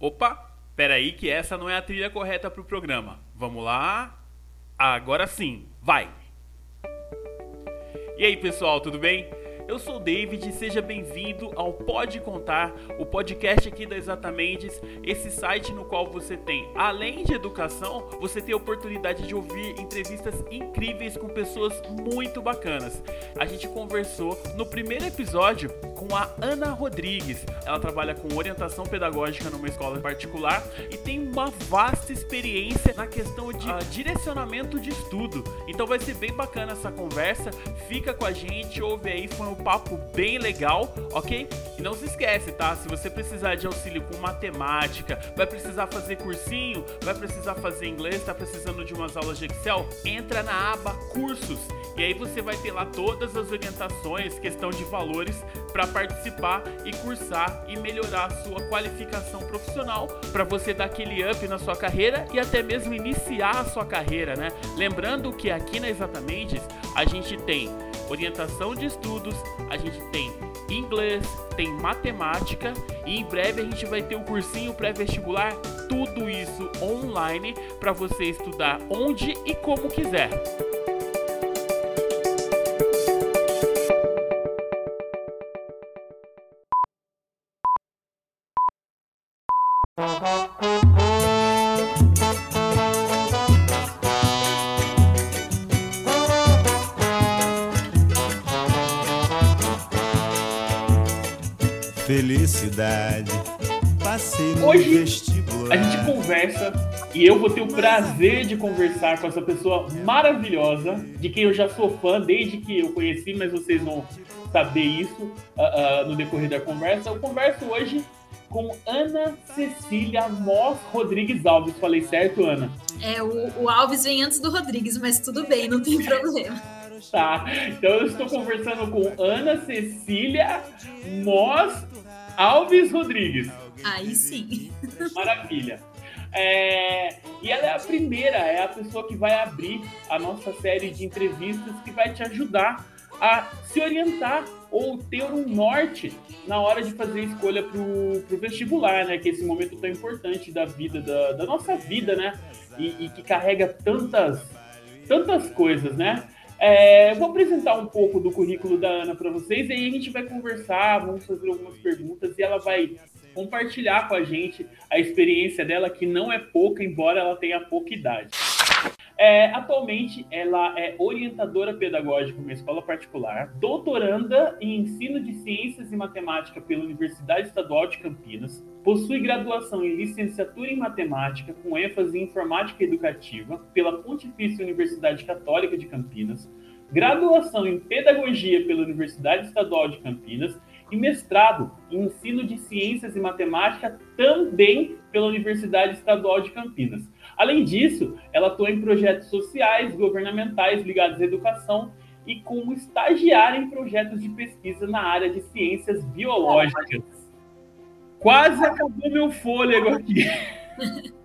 Opa, peraí que essa não é a trilha correta para o programa. Vamos lá? Agora sim, vai! E aí pessoal, tudo bem? Eu sou o David e seja bem-vindo ao Pode Contar, o podcast aqui da Exatamente, esse site no qual você tem, além de educação, você tem a oportunidade de ouvir entrevistas incríveis com pessoas muito bacanas. A gente conversou no primeiro episódio com a Ana Rodrigues. Ela trabalha com orientação pedagógica numa escola particular e tem uma vasta experiência na questão de uh, direcionamento de estudo. Então vai ser bem bacana essa conversa. Fica com a gente, ouve aí, foi um papo bem legal, ok? E não se esquece, tá? Se você precisar de auxílio com matemática, vai precisar fazer cursinho, vai precisar fazer inglês, tá precisando de umas aulas de Excel, entra na aba cursos e aí você vai ter lá todas as orientações, questão de valores para participar e cursar e melhorar a sua qualificação profissional para você dar aquele up na sua carreira e até mesmo iniciar a sua carreira, né? Lembrando que aqui na Exatamente a gente tem orientação de estudos, a gente tem inglês, tem matemática e em breve a gente vai ter um cursinho pré-vestibular, tudo isso online para você estudar onde e como quiser. Felicidade, passei no Hoje, vestibular. A gente conversa e eu vou ter o prazer de conversar com essa pessoa maravilhosa, de quem eu já sou fã desde que eu conheci, mas vocês vão saber isso uh, uh, no decorrer da conversa. Eu converso hoje com Ana Cecília Moss Rodrigues Alves. Falei certo, Ana? É, o, o Alves vem antes do Rodrigues, mas tudo bem, não tem problema. Tá, então eu estou conversando com Ana Cecília Moss Alves Rodrigues. Aí sim. Maravilha. É, e ela é a primeira, é a pessoa que vai abrir a nossa série de entrevistas que vai te ajudar a se orientar ou ter um norte na hora de fazer a escolha para o vestibular, né? Que é esse momento tão importante da vida, da, da nossa vida, né? E, e, que carrega tantas, tantas coisas, né? É, vou apresentar um pouco do currículo da Ana para vocês, e aí a gente vai conversar, vamos fazer algumas perguntas e ela vai compartilhar com a gente a experiência dela, que não é pouca, embora ela tenha pouca idade. É, atualmente, ela é orientadora pedagógica em uma escola particular, doutoranda em ensino de ciências e matemática pela Universidade Estadual de Campinas, possui graduação em licenciatura em matemática com ênfase em informática educativa pela Pontifícia Universidade Católica de Campinas, graduação em pedagogia pela Universidade Estadual de Campinas e mestrado em ensino de ciências e matemática também pela Universidade Estadual de Campinas. Além disso, ela atua em projetos sociais, governamentais ligados à educação e como estagiária em projetos de pesquisa na área de ciências biológicas. Quase acabou meu fôlego aqui.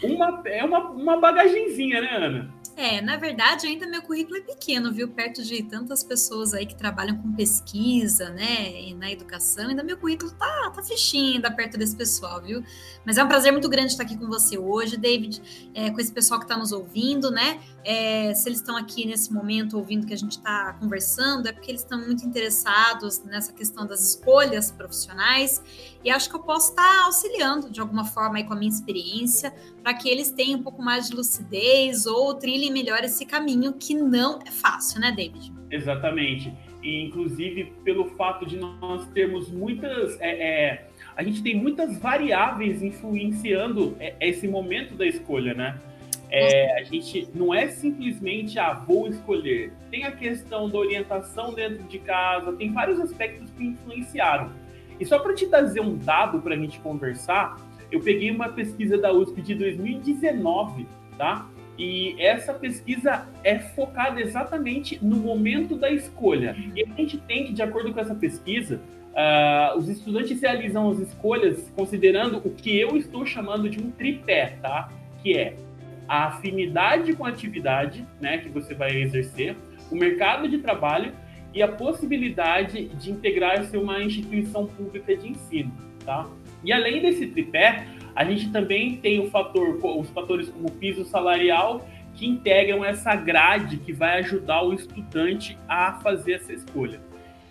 Uma, é uma, uma bagagenzinha, né, Ana? É, na verdade, ainda meu currículo é pequeno, viu? Perto de tantas pessoas aí que trabalham com pesquisa, né? E na educação, ainda meu currículo tá, tá fichinho ainda perto desse pessoal, viu? Mas é um prazer muito grande estar aqui com você hoje, David, é, com esse pessoal que está nos ouvindo, né? É, se eles estão aqui nesse momento ouvindo que a gente está conversando, é porque eles estão muito interessados nessa questão das escolhas profissionais e acho que eu posso estar auxiliando de alguma forma aí com a minha experiência para que eles tenham um pouco mais de lucidez ou trilhem melhor esse caminho que não é fácil, né, David? Exatamente. E, inclusive, pelo fato de nós termos muitas. É, é, a gente tem muitas variáveis influenciando é, esse momento da escolha, né? É, a gente não é simplesmente, ah, vou escolher. Tem a questão da orientação dentro de casa, tem vários aspectos que influenciaram. E só para te trazer um dado para a gente conversar, eu peguei uma pesquisa da USP de 2019, tá? E essa pesquisa é focada exatamente no momento da escolha. E a gente tem que, de acordo com essa pesquisa, uh, os estudantes realizam as escolhas considerando o que eu estou chamando de um tripé, tá? Que é a afinidade com a atividade, né, que você vai exercer, o mercado de trabalho e a possibilidade de integrar-se a uma instituição pública de ensino, tá? E além desse tripé, a gente também tem o fator, os fatores como piso salarial que integram essa grade que vai ajudar o estudante a fazer essa escolha.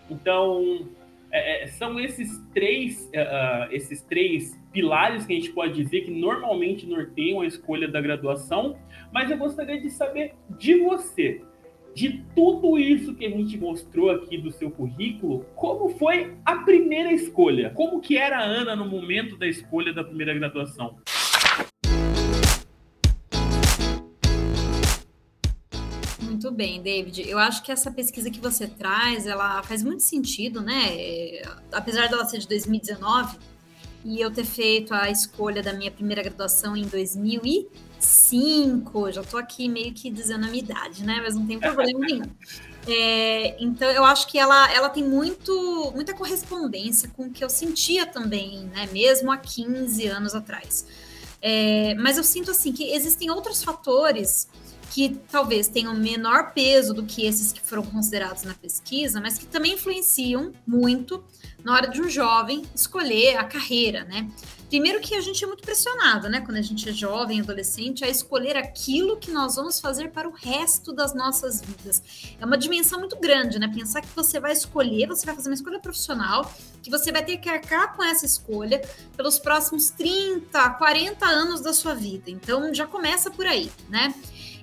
Então, é, é são esses três, uh, esses três pilares que a gente pode dizer que normalmente norteiam a escolha da graduação, mas eu gostaria de saber de você de tudo isso que a gente mostrou aqui do seu currículo, como foi a primeira escolha? Como que era a Ana no momento da escolha da primeira graduação? Muito bem, David. Eu acho que essa pesquisa que você traz, ela faz muito sentido, né? Apesar dela ser de 2019 e eu ter feito a escolha da minha primeira graduação em 2000 e cinco, já tô aqui meio que dizendo a minha idade, né? Mas não tem problema nenhum. É, então eu acho que ela, ela tem muito, muita correspondência com o que eu sentia também, né? Mesmo há 15 anos atrás. É, mas eu sinto assim que existem outros fatores que talvez tenham menor peso do que esses que foram considerados na pesquisa, mas que também influenciam muito na hora de um jovem escolher a carreira, né? Primeiro que a gente é muito pressionado, né? Quando a gente é jovem, adolescente, a escolher aquilo que nós vamos fazer para o resto das nossas vidas. É uma dimensão muito grande, né? Pensar que você vai escolher, você vai fazer uma escolha profissional, que você vai ter que arcar com essa escolha pelos próximos 30, 40 anos da sua vida. Então já começa por aí, né?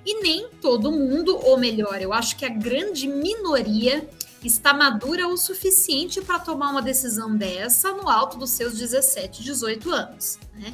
E nem todo mundo, ou melhor, eu acho que a grande minoria está madura o suficiente para tomar uma decisão dessa no alto dos seus 17, 18 anos, né?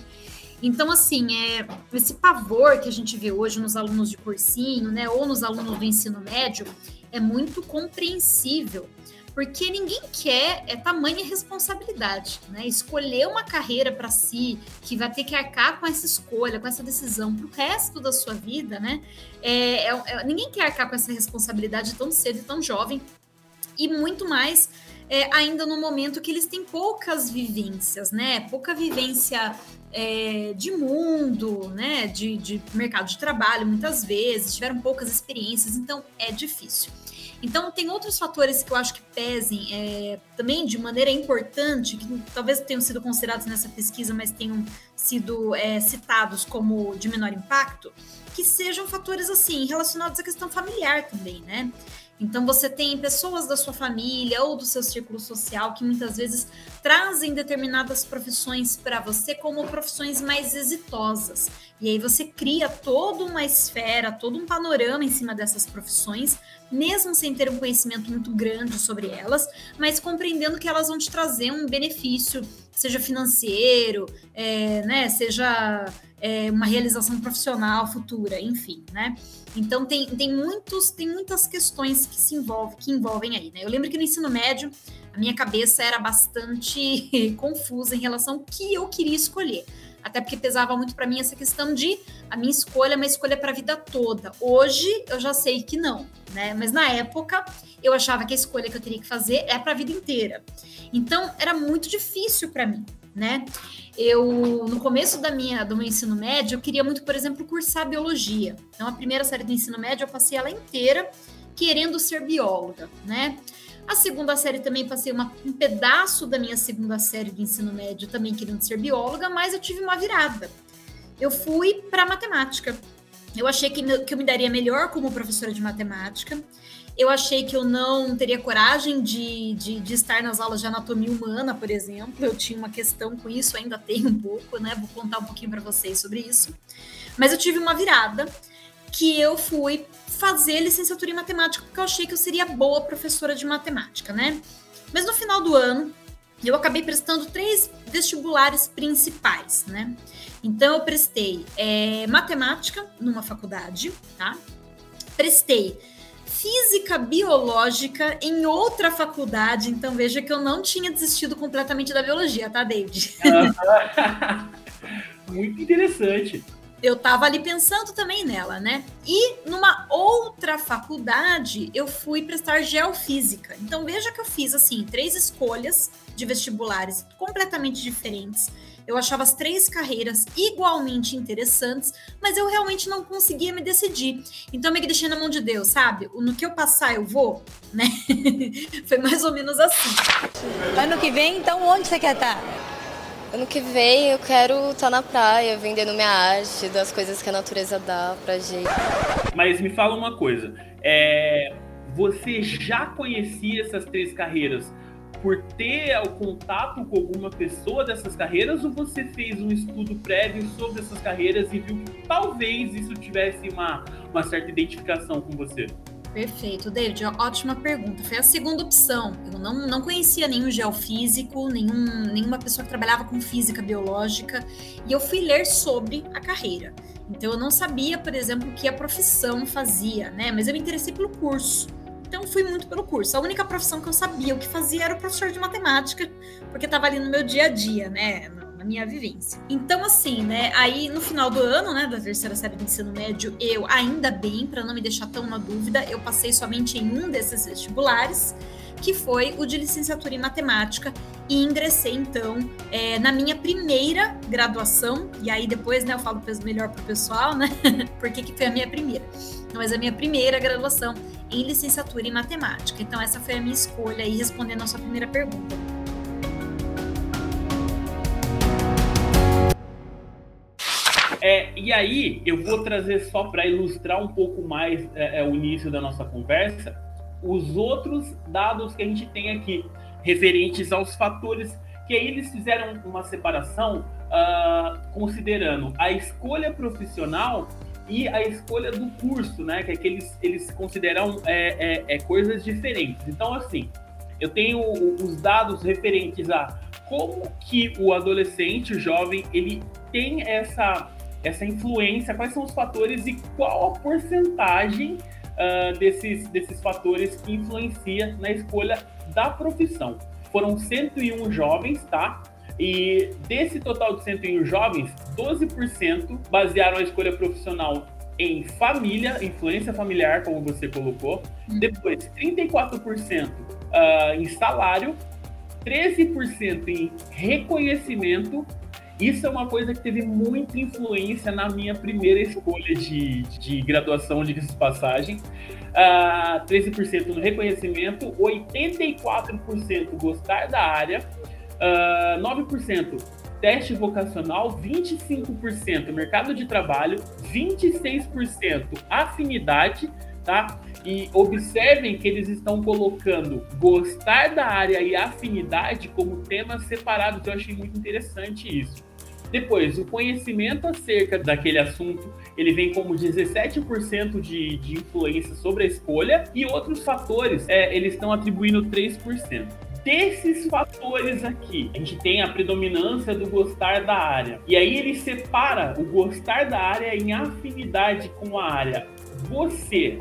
Então, assim, é, esse pavor que a gente vê hoje nos alunos de cursinho, né, ou nos alunos do ensino médio, é muito compreensível, porque ninguém quer é tamanha responsabilidade, né? Escolher uma carreira para si, que vai ter que arcar com essa escolha, com essa decisão para o resto da sua vida, né? É, é, é, ninguém quer arcar com essa responsabilidade tão cedo e tão jovem, e muito mais é, ainda no momento que eles têm poucas vivências, né? Pouca vivência é, de mundo, né? De, de mercado de trabalho, muitas vezes, tiveram poucas experiências, então é difícil. Então, tem outros fatores que eu acho que pesem é, também de maneira importante, que talvez tenham sido considerados nessa pesquisa, mas tenham sido é, citados como de menor impacto, que sejam fatores assim relacionados à questão familiar também, né? Então você tem pessoas da sua família ou do seu círculo social que muitas vezes trazem determinadas profissões para você como profissões mais exitosas. E aí você cria toda uma esfera, todo um panorama em cima dessas profissões, mesmo sem ter um conhecimento muito grande sobre elas, mas compreendendo que elas vão te trazer um benefício, seja financeiro, é, né, seja é, uma realização profissional futura, enfim, né? Então tem, tem muitos tem muitas questões que se envolvem que envolvem aí, né? Eu lembro que no ensino médio a minha cabeça era bastante confusa em relação ao que eu queria escolher. Até porque pesava muito para mim essa questão de a minha escolha é uma escolha para a vida toda. Hoje eu já sei que não, né? Mas na época eu achava que a escolha que eu teria que fazer é para a vida inteira. Então era muito difícil para mim né? Eu, no começo da minha, do meu ensino médio, eu queria muito, por exemplo, cursar biologia. Então, a primeira série do ensino médio, eu passei ela inteira querendo ser bióloga, né? A segunda série também passei uma, um pedaço da minha segunda série do ensino médio também querendo ser bióloga, mas eu tive uma virada. Eu fui para matemática. Eu achei que, que eu me daria melhor como professora de matemática. Eu achei que eu não teria coragem de, de, de, estar nas aulas de anatomia humana, por exemplo. Eu tinha uma questão com isso, ainda tenho um pouco, né? Vou contar um pouquinho para vocês sobre isso. Mas eu tive uma virada que eu fui fazer licenciatura em matemática porque eu achei que eu seria boa professora de matemática, né? Mas no final do ano, eu acabei prestando três vestibulares principais, né? Então eu prestei é, matemática numa faculdade, tá? Prestei física biológica em outra faculdade. Então veja que eu não tinha desistido completamente da biologia, tá, David? Muito interessante. Eu estava ali pensando também nela, né? E numa outra faculdade eu fui prestar geofísica. Então veja que eu fiz assim três escolhas de vestibulares completamente diferentes eu achava as três carreiras igualmente interessantes, mas eu realmente não conseguia me decidir. Então, eu me deixei na mão de Deus, sabe? No que eu passar, eu vou, né? Foi mais ou menos assim. Ano que vem, então, onde você quer estar? Ano que vem eu quero estar na praia, vendendo minha arte, das coisas que a natureza dá pra gente. Mas me fala uma coisa, é, você já conhecia essas três carreiras por ter o contato com alguma pessoa dessas carreiras ou você fez um estudo prévio sobre essas carreiras e viu que talvez isso tivesse uma, uma certa identificação com você? Perfeito, David, ótima pergunta. Foi a segunda opção. Eu não, não conhecia nenhum geofísico, nenhum, nenhuma pessoa que trabalhava com física biológica, e eu fui ler sobre a carreira. Então eu não sabia, por exemplo, o que a profissão fazia, né? Mas eu me interessei pelo curso. Então fui muito pelo curso. A única profissão que eu sabia o que fazia era o professor de matemática, porque estava ali no meu dia a dia, né? Na minha vivência. Então, assim, né? Aí no final do ano, né, da terceira série do ensino médio, eu, ainda bem, para não me deixar tão na dúvida, eu passei somente em um desses vestibulares que foi o de licenciatura em matemática, e ingressei então é, na minha primeira graduação, e aí depois né, eu falo melhor para o pessoal, né? Porque que foi a minha primeira. Mas a minha primeira graduação em licenciatura em matemática. Então, essa foi a minha escolha aí, respondendo a sua primeira pergunta. É, e aí, eu vou trazer só para ilustrar um pouco mais é, é, o início da nossa conversa, os outros dados que a gente tem aqui, referentes aos fatores, que aí eles fizeram uma separação uh, considerando a escolha profissional e a escolha do curso, né? Que é que eles, eles consideram é, é, é coisas diferentes. Então, assim, eu tenho os dados referentes a como que o adolescente, o jovem, ele tem essa, essa influência, quais são os fatores e qual a porcentagem uh, desses, desses fatores que influencia na escolha da profissão. Foram 101 jovens, tá? E desse total de 101 jovens, 12% basearam a escolha profissional em família, influência familiar, como você colocou. Uhum. Depois, 34% uh, ah, em salário, 13% em reconhecimento. Isso é uma coisa que teve muita influência na minha primeira escolha de, de graduação, de passagem. Uh, 13% no reconhecimento, 84% gostar da área, Uh, ah, 9% teste vocacional, 25% mercado de trabalho, 26% afinidade, tá? E observem que eles estão colocando gostar da área e afinidade como temas separados. Eu achei muito interessante isso. Depois, o conhecimento acerca daquele assunto, ele vem como 17% de, de influência sobre a escolha e outros fatores, é, eles estão atribuindo 3% desses fatores aqui, a gente tem a predominância do gostar da área. E aí ele separa o gostar da área em afinidade com a área. Você,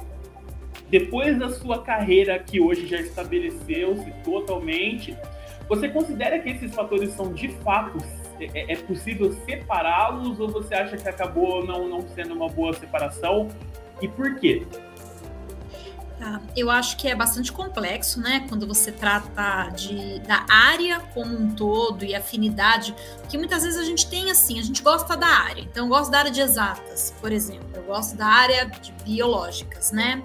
depois da sua carreira que hoje já estabeleceu-se totalmente, você considera que esses fatores são de fato é, é possível separá-los ou você acha que acabou não, não sendo uma boa separação? E por quê? Tá. Eu acho que é bastante complexo, né? Quando você trata de, da área como um todo e afinidade, porque muitas vezes a gente tem assim, a gente gosta da área. Então, eu gosto da área de exatas, por exemplo. Eu gosto da área de biológicas, né?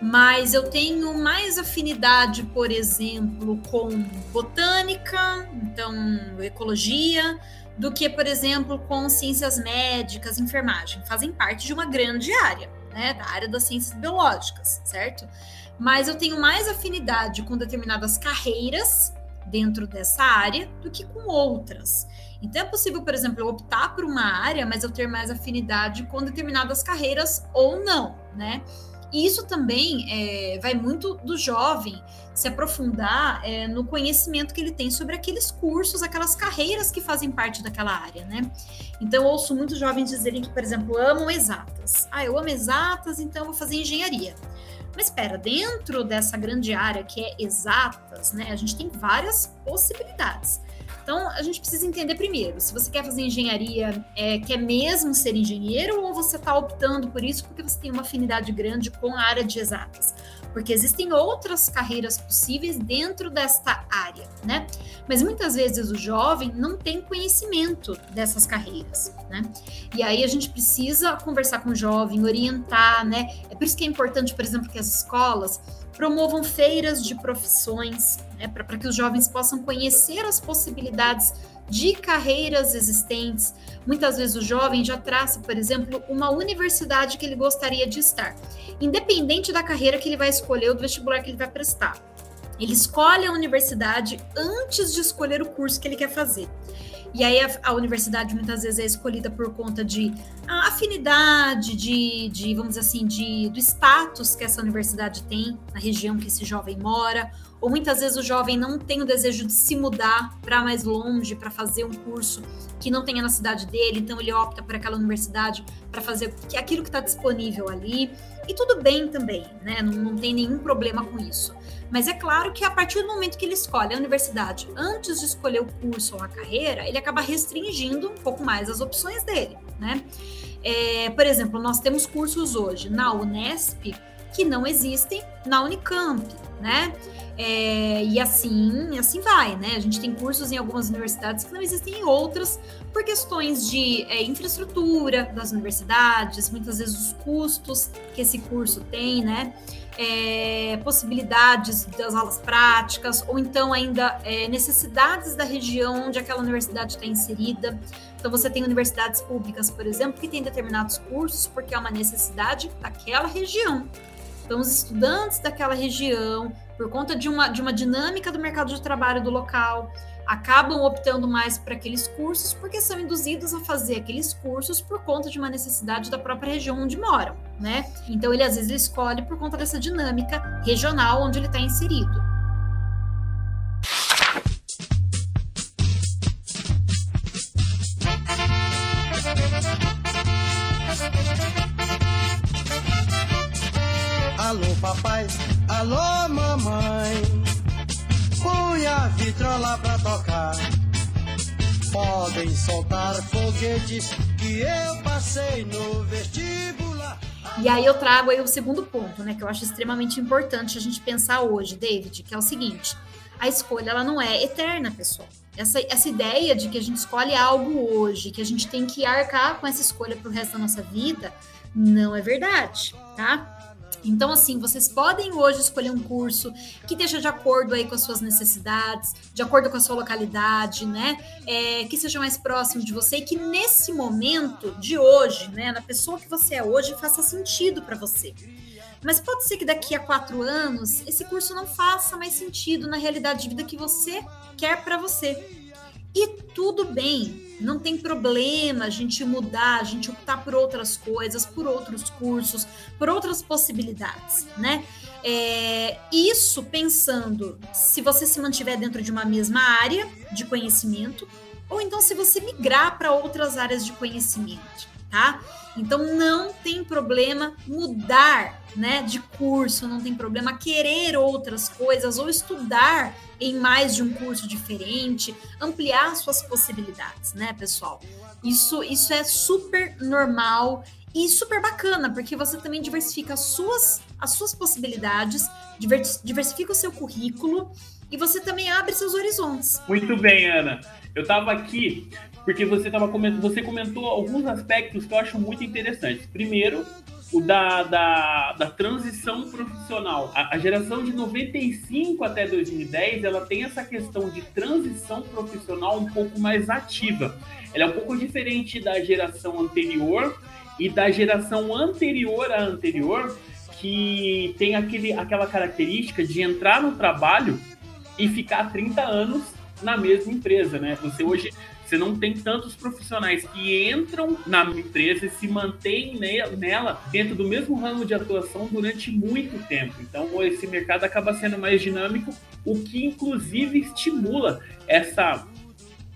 Mas eu tenho mais afinidade, por exemplo, com botânica, então ecologia, do que, por exemplo, com ciências médicas, enfermagem. Fazem parte de uma grande área né, da área das ciências biológicas, certo? Mas eu tenho mais afinidade com determinadas carreiras dentro dessa área do que com outras. Então é possível, por exemplo, eu optar por uma área, mas eu ter mais afinidade com determinadas carreiras ou não, né? Isso também é, vai muito do jovem se aprofundar é, no conhecimento que ele tem sobre aqueles cursos, aquelas carreiras que fazem parte daquela área, né? Então, eu ouço muitos jovens dizerem que, por exemplo, amam exatas. Ah, eu amo exatas, então vou fazer engenharia. Mas espera, dentro dessa grande área que é exatas, né, a gente tem várias possibilidades. Então, a gente precisa entender primeiro, se você quer fazer engenharia, é, quer mesmo ser engenheiro ou você está optando por isso porque você tem uma afinidade grande com a área de exatas? porque existem outras carreiras possíveis dentro desta área, né? Mas muitas vezes o jovem não tem conhecimento dessas carreiras, né? E aí a gente precisa conversar com o jovem, orientar, né? É por isso que é importante, por exemplo, que as escolas promovam feiras de profissões, né, para que os jovens possam conhecer as possibilidades de carreiras existentes. Muitas vezes o jovem já traça, por exemplo, uma universidade que ele gostaria de estar, independente da carreira que ele vai escolher ou do vestibular que ele vai prestar. Ele escolhe a universidade antes de escolher o curso que ele quer fazer. E aí a, a, universidade muitas vezes é escolhida por conta de afinidade, de, de, vamos dizer assim, de, do status que essa universidade tem na região que esse jovem mora, ou muitas vezes o jovem não tem o desejo de se mudar para mais longe, para fazer um curso que não tenha na cidade dele, então ele opta por aquela universidade para fazer aquilo que está disponível ali. E tudo bem também, né? Não, não tem nenhum problema com isso. Mas é claro que a partir do momento que ele escolhe a universidade, antes de escolher o curso ou a carreira, ele acaba restringindo um pouco mais as opções dele, né? É, por exemplo, nós temos cursos hoje na Unesp que não existem na Unicamp, né? É, e assim, assim vai, né? A gente tem cursos em algumas universidades que não existem em outras, por questões de é, infraestrutura das universidades, muitas vezes os custos que esse curso tem, né? É, possibilidades das aulas práticas, ou então ainda é, necessidades da região onde aquela universidade está inserida. Então, você tem universidades públicas, por exemplo, que têm determinados cursos porque é uma necessidade daquela região. Então, os estudantes daquela região, por conta de uma, de uma dinâmica do mercado de trabalho do local, acabam optando mais por aqueles cursos porque são induzidos a fazer aqueles cursos por conta de uma necessidade da própria região onde moram, né? Então ele às vezes ele escolhe por conta dessa dinâmica regional onde ele está inserido. Que eu passei no vestibular e aí eu trago aí o segundo ponto, né, que eu acho extremamente importante a gente pensar hoje, David, que é o seguinte: a escolha ela não é eterna, pessoal. Essa, essa ideia de que a gente escolhe algo hoje, que a gente tem que arcar com essa escolha para o resto da nossa vida, não é verdade, tá? Então, assim, vocês podem hoje escolher um curso que esteja de acordo aí com as suas necessidades, de acordo com a sua localidade, né? É, que seja mais próximo de você e que nesse momento de hoje, né, na pessoa que você é hoje, faça sentido para você. Mas pode ser que daqui a quatro anos esse curso não faça mais sentido na realidade de vida que você quer para você. E tudo bem, não tem problema a gente mudar, a gente optar por outras coisas, por outros cursos, por outras possibilidades, né? É, isso pensando se você se mantiver dentro de uma mesma área de conhecimento, ou então se você migrar para outras áreas de conhecimento, tá? Então não tem problema mudar, né, de curso, não tem problema querer outras coisas ou estudar em mais de um curso diferente, ampliar suas possibilidades, né, pessoal? Isso, isso é super normal e super bacana, porque você também diversifica as suas, as suas possibilidades, diversifica o seu currículo e você também abre seus horizontes. Muito bem, Ana. Eu estava aqui porque você tava você comentou alguns aspectos que eu acho muito interessantes. Primeiro, o da, da, da transição profissional. A, a, geração de 95 até 2010, ela tem essa questão de transição profissional um pouco mais ativa. Ela é um pouco diferente da geração anterior e da geração anterior à anterior, que tem aquele, aquela característica de entrar no trabalho e ficar 30 anos na mesma empresa, né? Você hoje você não tem tantos profissionais que entram na empresa e se mantêm nela dentro do mesmo ramo de atuação durante muito tempo. Então, esse mercado acaba sendo mais dinâmico, o que inclusive estimula essa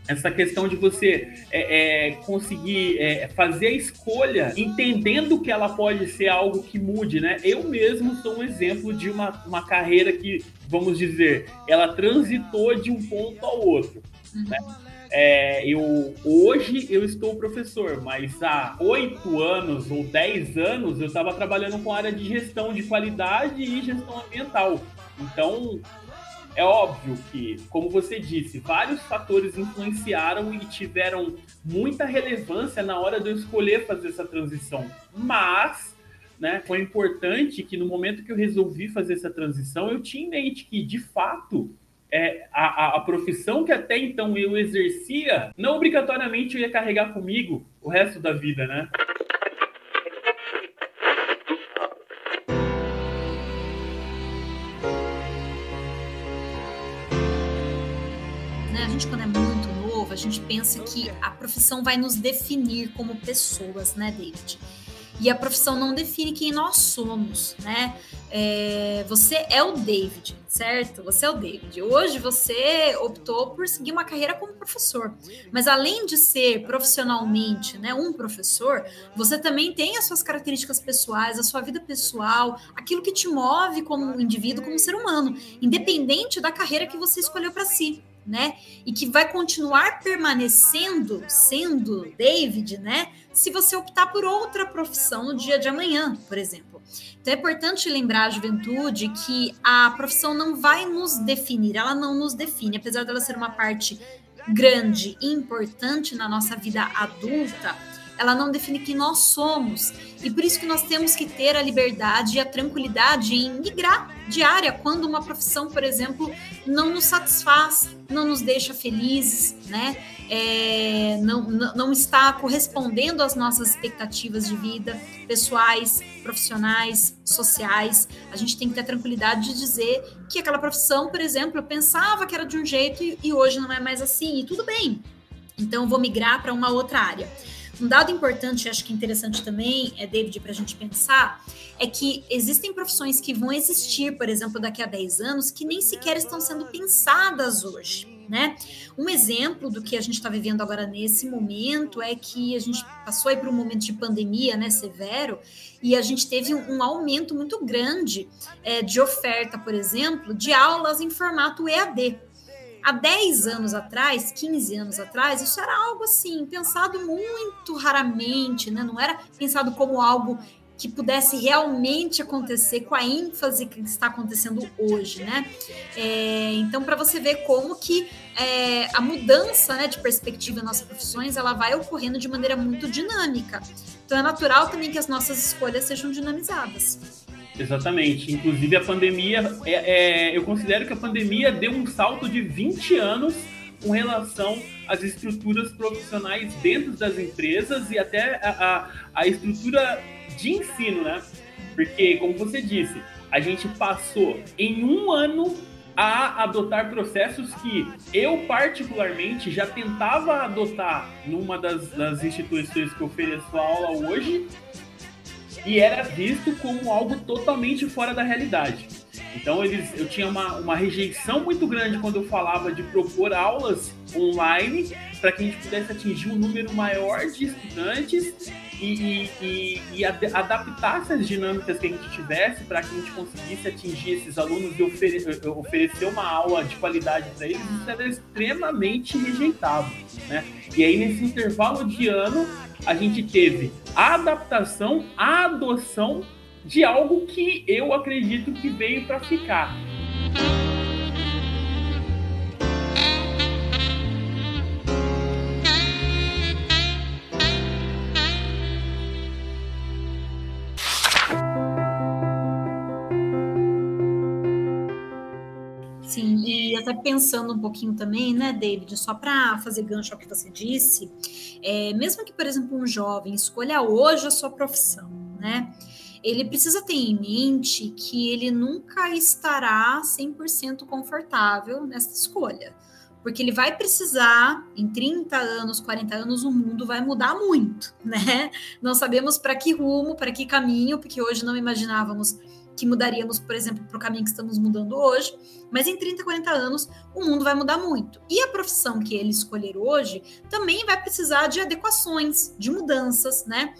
essa questão de você é, é, conseguir é, fazer a escolha entendendo que ela pode ser algo que mude, né? Eu mesmo sou um exemplo de uma, uma carreira que, vamos dizer, ela transitou de um ponto ao outro. Né? É, eu hoje eu estou professor, mas há oito anos ou dez anos eu estava trabalhando com área de gestão de qualidade e gestão ambiental. Então é óbvio que, como você disse, vários fatores influenciaram e tiveram muita relevância na hora de eu escolher fazer essa transição. Mas né, foi importante que no momento que eu resolvi fazer essa transição, eu tinha em mente que, de fato, é, a, a, profissão que até então eu exercia, não obrigatoriamente eu ia carregar comigo o resto da vida, né? né? A gente, quando é muito novo, a gente pensa que a profissão vai nos definir como pessoas, né, David? E a profissão não define quem nós somos, né? É, você é o David, certo? Você é o David. Hoje você optou por seguir uma carreira como professor, mas além de ser profissionalmente, né, um professor, você também tem as suas características pessoais, a sua vida pessoal, aquilo que te move como indivíduo, como ser humano, independente da carreira que você escolheu para si né? E que vai continuar permanecendo sendo David, né? Se você optar por outra profissão no dia de amanhã, por exemplo. Então é importante lembrar a juventude que a profissão não vai nos definir, ela não nos define, apesar dela ser uma parte grande e importante na nossa vida adulta ela não define quem nós somos. E por isso que nós temos que ter a liberdade e a tranquilidade em migrar de área quando uma profissão, por exemplo, não nos satisfaz, não nos deixa felizes, né? É, não, não está correspondendo às nossas expectativas de vida, pessoais, profissionais, sociais. A gente tem que ter a tranquilidade de dizer que aquela profissão, por exemplo, eu pensava que era de um jeito e, hoje não é mais assim, e tudo bem. Então, eu vou migrar para uma outra área. Um dado importante, acho que interessante também, é, David, para a gente pensar, é que existem profissões que vão existir, por exemplo, daqui a 10 anos, que nem sequer estão sendo pensadas hoje. Né? Um exemplo do que a gente está vivendo agora nesse momento é que a gente passou aí por um momento de pandemia, né, severo, e a gente teve um, um aumento muito grande é, de oferta, por exemplo, de aulas em formato EAD. Há 10 anos atrás, 15 anos atrás, isso era algo assim, pensado muito raramente, né? não era pensado como algo que pudesse realmente acontecer com a ênfase que está acontecendo hoje, né? É, então, para você ver como que é, a mudança né, de perspectiva nas profissões, ela vai ocorrendo de maneira muito dinâmica. Então, é natural também que as nossas escolhas sejam dinamizadas. Exatamente. Inclusive a pandemia, é, é, eu considero que a pandemia deu um salto de 20 anos com relação às estruturas profissionais dentro das empresas e até a, a, a estrutura de ensino, né? Porque, como você disse, a gente passou em um ano a adotar processos que eu, particularmente, já tentava adotar numa das, das instituições que ofereço aula hoje e era visto como algo totalmente fora da realidade. Então eles, eu tinha uma, uma rejeição muito grande quando eu falava de propor aulas online para que a gente pudesse atingir um número maior de estudantes e, e, e, e adaptar essas dinâmicas que a gente tivesse para que a gente conseguisse atingir esses alunos e ofere oferecer uma aula de qualidade para eles, isso era extremamente rejeitado. Né? E aí, nesse intervalo de ano, a gente teve a adaptação, a adoção de algo que eu acredito que veio para ficar. Pensando um pouquinho também, né, David, só para fazer gancho ao que você disse, é, mesmo que, por exemplo, um jovem escolha hoje a sua profissão, né, ele precisa ter em mente que ele nunca estará 100% confortável nessa escolha, porque ele vai precisar, em 30 anos, 40 anos, o mundo vai mudar muito, né? Não sabemos para que rumo, para que caminho, porque hoje não imaginávamos que mudaríamos, por exemplo, para o caminho que estamos mudando hoje, mas em 30, 40 anos o mundo vai mudar muito. E a profissão que ele escolher hoje também vai precisar de adequações, de mudanças, né?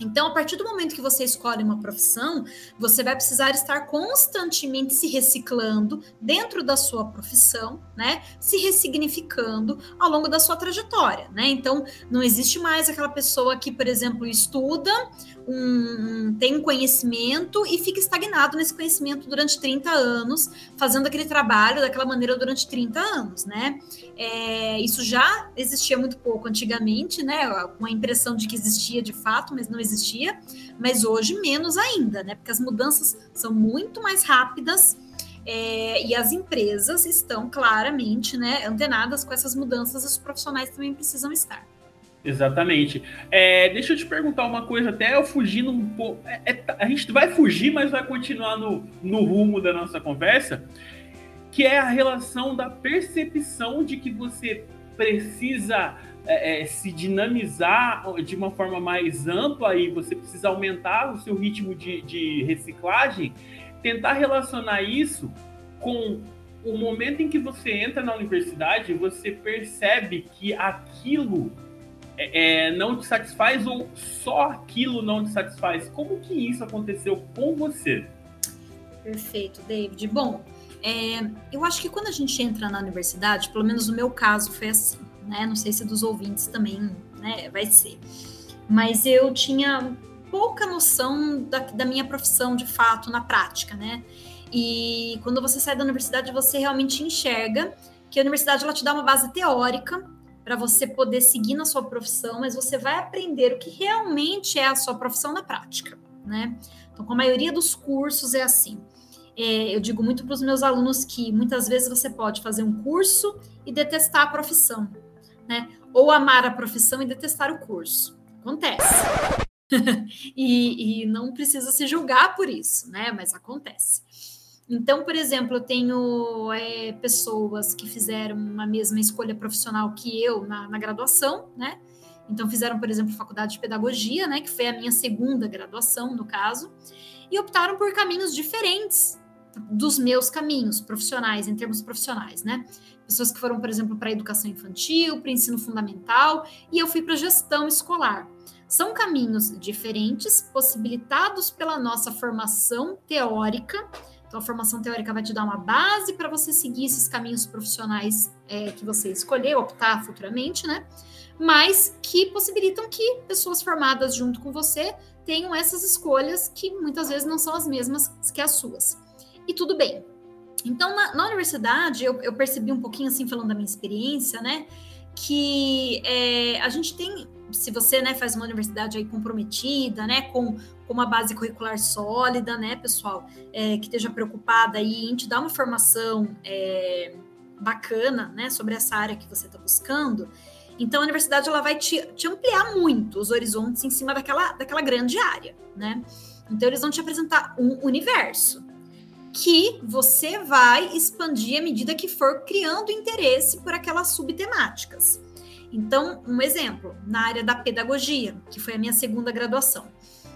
Então, a partir do momento que você escolhe uma profissão, você vai precisar estar constantemente se reciclando dentro da sua profissão, né? Se ressignificando ao longo da sua trajetória, né? Então, não existe mais aquela pessoa que, por exemplo, estuda, um, tem um conhecimento e fica estagnado nesse conhecimento durante 30 anos, fazendo aquele trabalho daquela maneira durante 30 anos, né? É, isso já existia muito pouco antigamente, né? Com a impressão de que existia de fato, mas não existia, mas hoje menos ainda, né? Porque as mudanças são muito mais rápidas. É, e as empresas estão claramente né, antenadas com essas mudanças, os profissionais também precisam estar. Exatamente. É, deixa eu te perguntar uma coisa, até eu fugindo um pouco. É, é, a gente vai fugir, mas vai continuar no, no rumo da nossa conversa, que é a relação da percepção de que você precisa é, é, se dinamizar de uma forma mais ampla e você precisa aumentar o seu ritmo de, de reciclagem, tentar relacionar isso com o momento em que você entra na universidade, você percebe que aquilo é, é, não te satisfaz ou só aquilo não te satisfaz? Como que isso aconteceu com você? Perfeito, David. Bom, é, eu acho que quando a gente entra na universidade, pelo menos no meu caso foi assim, né? Não sei se dos ouvintes também né, vai ser. Mas eu tinha pouca noção da, da minha profissão de fato na prática, né? E quando você sai da universidade, você realmente enxerga que a universidade ela te dá uma base teórica para você poder seguir na sua profissão, mas você vai aprender o que realmente é a sua profissão na prática, né? Então, com a maioria dos cursos é assim. É, eu digo muito para os meus alunos que muitas vezes você pode fazer um curso e detestar a profissão, né? Ou amar a profissão e detestar o curso. Acontece. e, e não precisa se julgar por isso, né? Mas acontece. Então, por exemplo, eu tenho é, pessoas que fizeram uma mesma escolha profissional que eu na, na, graduação, né? Então, fizeram, por exemplo, faculdade de pedagogia, né? Que foi a minha segunda graduação, no caso, e optaram por caminhos diferentes dos meus caminhos profissionais, em termos profissionais, né? Pessoas que foram, por exemplo, para a educação infantil, para ensino fundamental, e eu fui para gestão escolar. São caminhos diferentes, possibilitados pela nossa formação teórica, então, a formação teórica vai te dar uma base para você seguir esses caminhos profissionais é, que você escolher, optar futuramente, né? Mas que possibilitam que pessoas formadas junto com você tenham essas escolhas que muitas vezes não são as mesmas que as suas. E tudo bem. Então, na, na universidade, eu, eu, percebi um pouquinho, assim, falando da minha experiência, né? Que é, a gente tem se você né, faz uma universidade aí comprometida, né, com, com uma base curricular sólida, né, pessoal, é, que esteja preocupada aí em te dar uma formação é, bacana, né, sobre essa área que você está buscando, então a universidade ela vai te, te ampliar muito os horizontes em cima daquela, daquela grande área, né? Então eles vão te apresentar um universo que você vai expandir à medida que for criando interesse por aquelas subtemáticas. Então, um exemplo, na área da pedagogia, que foi a minha segunda graduação.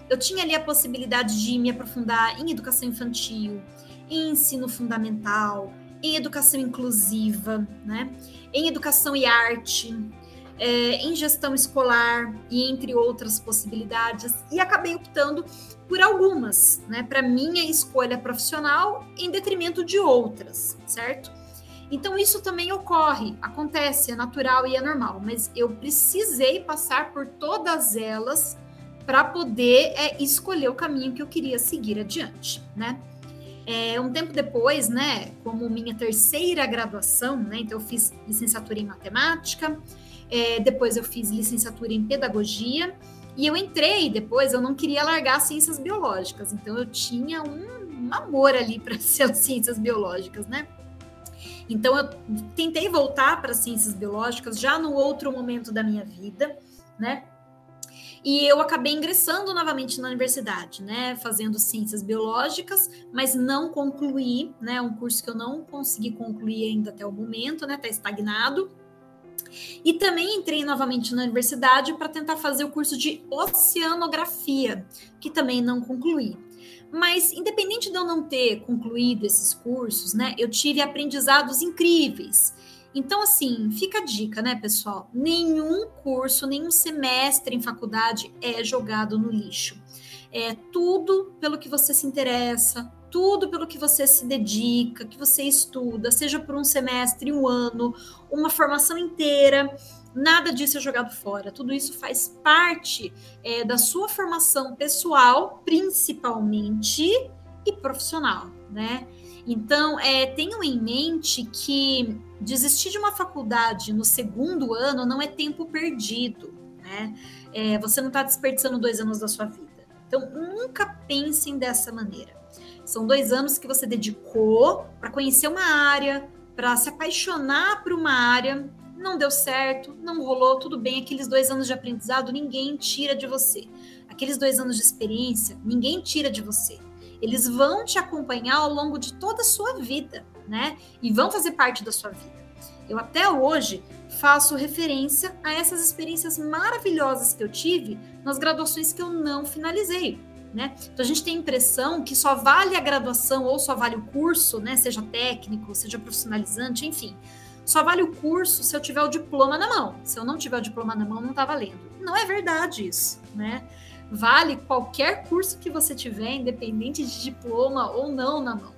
Eu tinha ali a possibilidade de me aprofundar em educação infantil, em ensino fundamental, em educação inclusiva, né? em educação e arte, é, em gestão escolar e entre outras possibilidades, e acabei optando por algumas, né, para minha escolha profissional em detrimento de outras, certo? Então, isso também ocorre, acontece, é natural e é normal, mas eu precisei passar por todas elas para poder é, escolher o caminho que eu queria seguir adiante, né? É, um tempo depois, né, como minha terceira graduação, né, então eu fiz licenciatura em matemática, é, depois eu fiz licenciatura em pedagogia, e eu entrei depois, eu não queria largar ciências biológicas, então eu tinha um, um amor ali para ciências biológicas, né? Então, eu tentei voltar para ciências biológicas já no outro momento da minha vida, né? E eu acabei ingressando novamente na universidade, né, fazendo ciências biológicas, mas não concluí, né, um curso que eu não consegui concluir ainda até o momento, né, tá estagnado. E também entrei novamente na universidade para tentar fazer o curso de oceanografia, que também não concluí. Mas, independente de eu não ter concluído esses cursos, né, eu tive aprendizados incríveis. Então, assim, fica a dica, né, pessoal? Nenhum curso, nenhum semestre em faculdade é jogado no lixo. É tudo pelo que você se interessa, tudo pelo que você se dedica, que você estuda, seja por um semestre, um ano, uma formação inteira. Nada disso é jogado fora. Tudo isso faz parte é, da sua formação pessoal, principalmente, e profissional, né? Então, é, tenham em mente que desistir de uma faculdade no segundo ano não é tempo perdido, né? É, você não está desperdiçando dois anos da sua vida. Então, nunca pensem dessa maneira. São dois anos que você dedicou para conhecer uma área, para se apaixonar por uma área. Não deu certo, não rolou, tudo bem. Aqueles dois anos de aprendizado ninguém tira de você. Aqueles dois anos de experiência ninguém tira de você eles vão te acompanhar ao longo de toda a sua vida, né? E vão fazer parte da sua vida. Eu até hoje faço referência a essas experiências maravilhosas que eu tive nas graduações que eu não finalizei. Né? Então a gente tem a impressão que só vale a graduação ou só vale o curso, né? Seja técnico, seja profissionalizante, enfim. Só vale o curso se eu tiver o diploma na mão. Se eu não tiver o diploma na mão, não está valendo. Não é verdade isso, né? vale qualquer curso que você tiver, independente de diploma ou não na mão.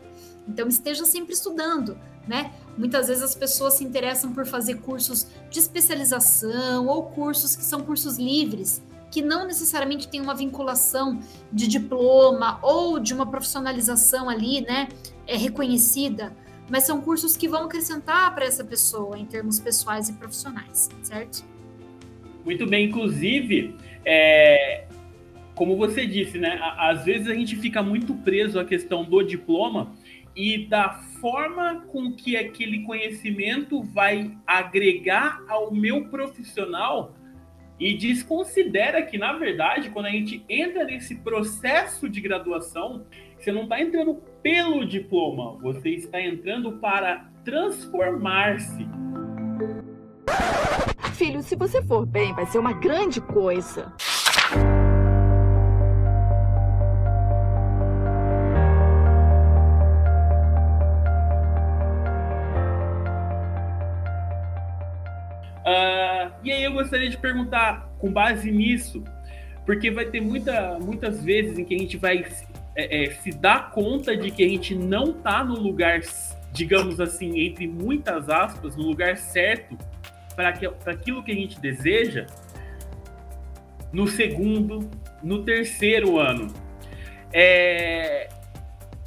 Então esteja sempre estudando, né? Muitas vezes as pessoas se interessam por fazer cursos de especialização ou cursos que são cursos livres, que não necessariamente têm uma vinculação de diploma ou de uma profissionalização ali, né, é reconhecida, mas são cursos que vão acrescentar para essa pessoa em termos pessoais e profissionais, certo? Muito bem, inclusive, é, como você disse, né? Às vezes a gente fica muito preso à questão do diploma e da forma com que aquele conhecimento vai agregar ao meu profissional e desconsidera que, na verdade, quando a gente entra nesse processo de graduação, você não está entrando pelo diploma, você está entrando para transformar-se. Filho, se você for bem, vai ser uma grande coisa. Uh, e aí eu gostaria de perguntar, com base nisso, porque vai ter muita, muitas vezes em que a gente vai é, é, se dar conta de que a gente não está no lugar, digamos assim, entre muitas aspas, no lugar certo para aquilo que a gente deseja no segundo, no terceiro ano. É,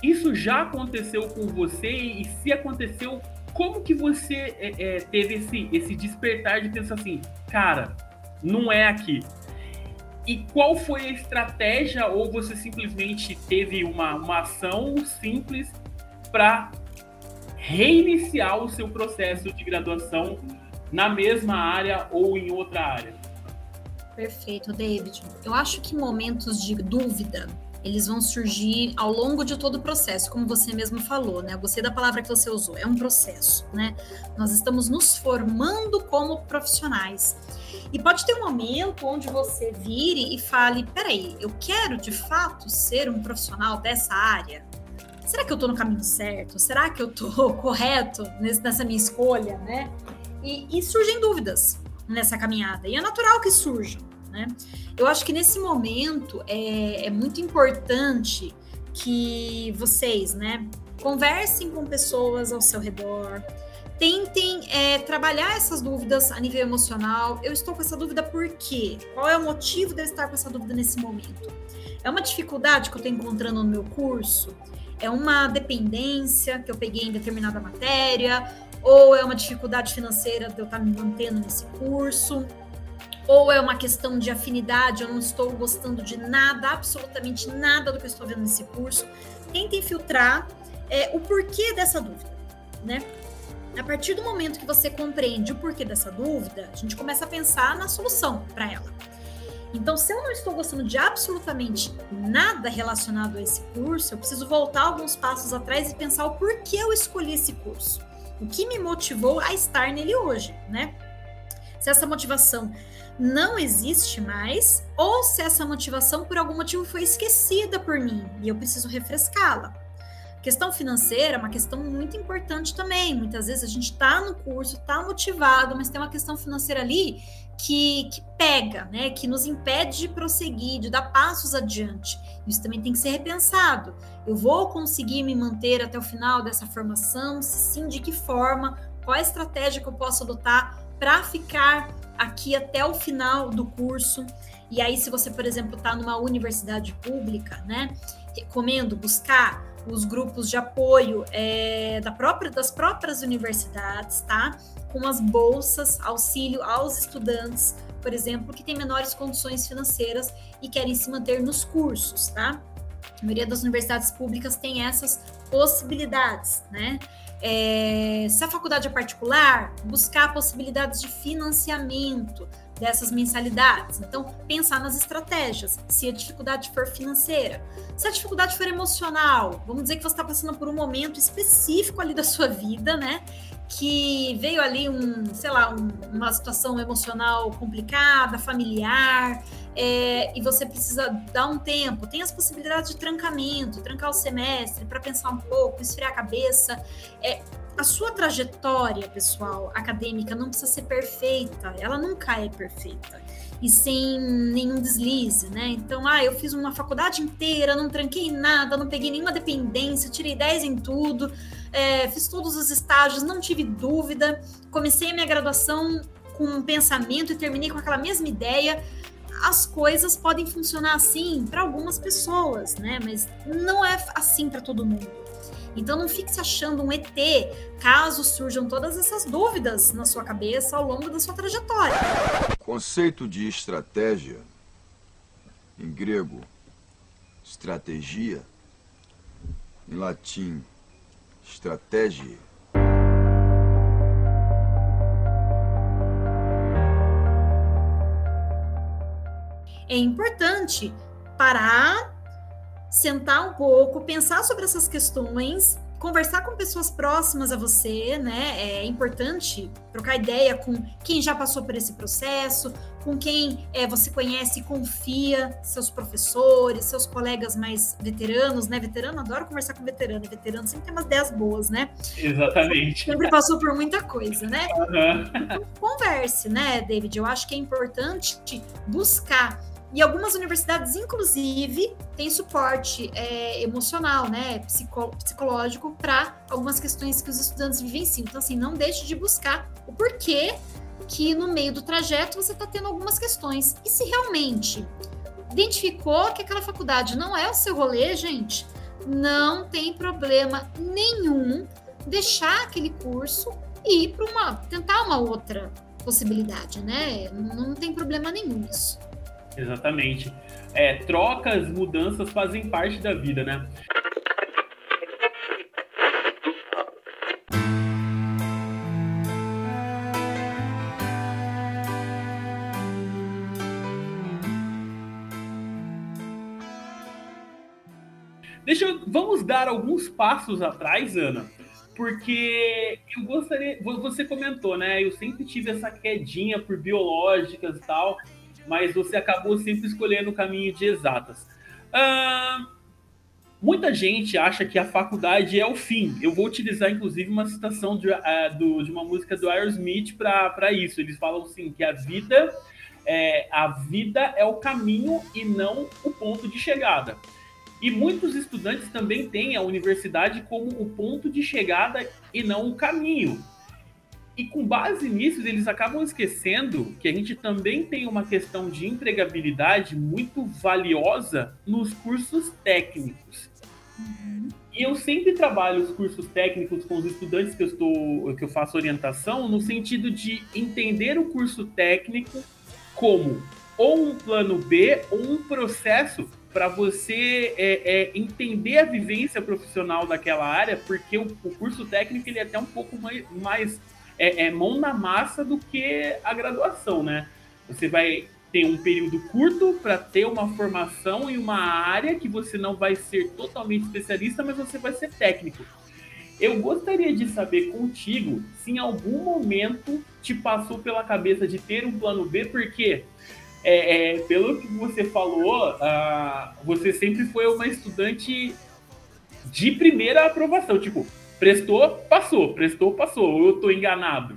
isso já aconteceu com você e se aconteceu, como que você é, é, teve esse, esse despertar de pensar assim, cara, não é aqui? E qual foi a estratégia, ou você simplesmente teve uma, uma ação simples para reiniciar o seu processo de graduação na mesma área ou em outra área? Perfeito, David. Eu acho que momentos de dúvida eles vão surgir ao longo de todo o processo, como você mesmo falou, né? Eu gostei da palavra que você usou, é um processo, né? Nós estamos nos formando como profissionais. E pode ter um momento onde você vire e fale: peraí, eu quero de fato ser um profissional dessa área? Será que eu estou no caminho certo? Será que eu estou correto nessa minha escolha, né? E, e surgem dúvidas nessa caminhada. E é natural que surjam né? Eu acho que nesse momento é, é muito importante que vocês, né, conversem com pessoas ao seu redor, tentem é, trabalhar essas dúvidas a nível emocional. Eu estou com essa dúvida por quê? Qual é o motivo de eu estar com essa dúvida nesse momento? É uma dificuldade que eu estou encontrando no meu curso? É uma dependência que eu peguei em determinada matéria? Ou é uma dificuldade financeira de eu estar me mantendo nesse curso? ou é uma questão de afinidade, eu não estou gostando de nada, absolutamente nada do que eu estou vendo nesse curso. Tentem filtrar é, o porquê dessa dúvida, né? A partir do momento que você compreende o porquê dessa dúvida, a gente começa a pensar na solução para ela. Então, se eu não estou gostando de absolutamente nada relacionado a esse curso, eu preciso voltar alguns passos atrás e pensar o porquê eu escolhi esse curso. O que me motivou a estar nele hoje, né? Se essa motivação não existe mais, ou se essa motivação por algum motivo foi esquecida por mim e eu preciso refrescá-la. Questão financeira é uma questão muito importante também. Muitas vezes a gente está no curso, está motivado, mas tem uma questão financeira ali que, que, pega, né? Que nos impede de prosseguir, de dar passos adiante. Isso também tem que ser repensado. Eu vou conseguir me manter até o final dessa formação? Se sim, de que forma? Qual a estratégia que eu posso adotar para ficar aqui até o final do curso? E aí, se você, por exemplo, está numa universidade pública, né? Recomendo buscar os grupos de apoio é, da própria, das próprias universidades, tá? Com as bolsas, auxílio aos estudantes, por exemplo, que têm menores condições financeiras e querem se manter nos cursos, tá? A maioria das universidades públicas tem essas possibilidades, né? É, se a faculdade é particular, buscar possibilidades de financiamento dessas mensalidades. Então, pensar nas estratégias. Se a dificuldade for financeira, se a dificuldade for emocional, vamos dizer que você está passando por um momento específico ali da sua vida, né? Que veio ali um, sei lá, um, uma situação emocional complicada, familiar, é, e você precisa dar um tempo. Tem as possibilidades de trancamento, trancar o semestre para pensar um pouco, esfriar a cabeça. É, a sua trajetória, pessoal, acadêmica não precisa ser perfeita, ela nunca é perfeita. E sem nenhum deslize, né? Então, ah, eu fiz uma faculdade inteira, não tranquei nada, não peguei nenhuma dependência, tirei 10 em tudo, é, fiz todos os estágios, não tive dúvida, comecei a minha graduação com um pensamento e terminei com aquela mesma ideia. As coisas podem funcionar assim para algumas pessoas, né? Mas não é assim para todo mundo. Então não fique se achando um ET caso surjam todas essas dúvidas na sua cabeça ao longo da sua trajetória. Conceito de estratégia, em grego, estratégia, em latim, estratégia. É importante parar sentar um pouco, pensar sobre essas questões, conversar com pessoas próximas a você, né? É importante trocar ideia com quem já passou por esse processo, com quem é, você conhece e confia, seus professores, seus colegas mais veteranos, né? Veterano, adoro conversar com veterano, veterano sempre tem umas ideias boas, né? Exatamente. Sempre passou por muita coisa, né? Uhum. Então, converse, né, David? Eu acho que é importante buscar e algumas universidades, inclusive, têm suporte é, emocional, né, psico psicológico, para algumas questões que os estudantes vivenciam. Então, assim, não deixe de buscar o porquê que no meio do trajeto você está tendo algumas questões. E se realmente identificou que aquela faculdade não é o seu rolê, gente, não tem problema nenhum deixar aquele curso e ir para uma tentar uma outra possibilidade, né? Não tem problema nenhum isso. Exatamente. É, trocas, mudanças fazem parte da vida, né? Deixa eu, vamos dar alguns passos atrás, Ana, porque eu gostaria, você comentou, né? Eu sempre tive essa quedinha por biológicas e tal mas você acabou sempre escolhendo o caminho de exatas. Muita gente acha que a faculdade é o fim. Eu vou utilizar, inclusive, uma citação de, uh, do, de uma música do Aerosmith para isso. Eles falam assim que a vida é, a vida é o caminho e não o ponto de chegada. E muitos estudantes também têm a universidade como o ponto de chegada e não o caminho. E com base nisso, eles acabam esquecendo que a gente também tem uma questão de empregabilidade muito valiosa nos cursos técnicos. Uhum. E eu sempre trabalho os cursos técnicos com os estudantes que eu estou que eu faço orientação no sentido de entender o curso técnico como ou um plano B ou um processo para você é, é, entender a vivência profissional daquela área, porque o, o curso técnico ele é até um pouco mais, mais é, é mão na massa do que a graduação, né? Você vai ter um período curto para ter uma formação em uma área que você não vai ser totalmente especialista, mas você vai ser técnico. Eu gostaria de saber contigo se em algum momento te passou pela cabeça de ter um plano B, porque é, é, pelo que você falou, uh, você sempre foi uma estudante de primeira aprovação. Tipo, prestou, passou, prestou, passou. Ou eu tô enganado?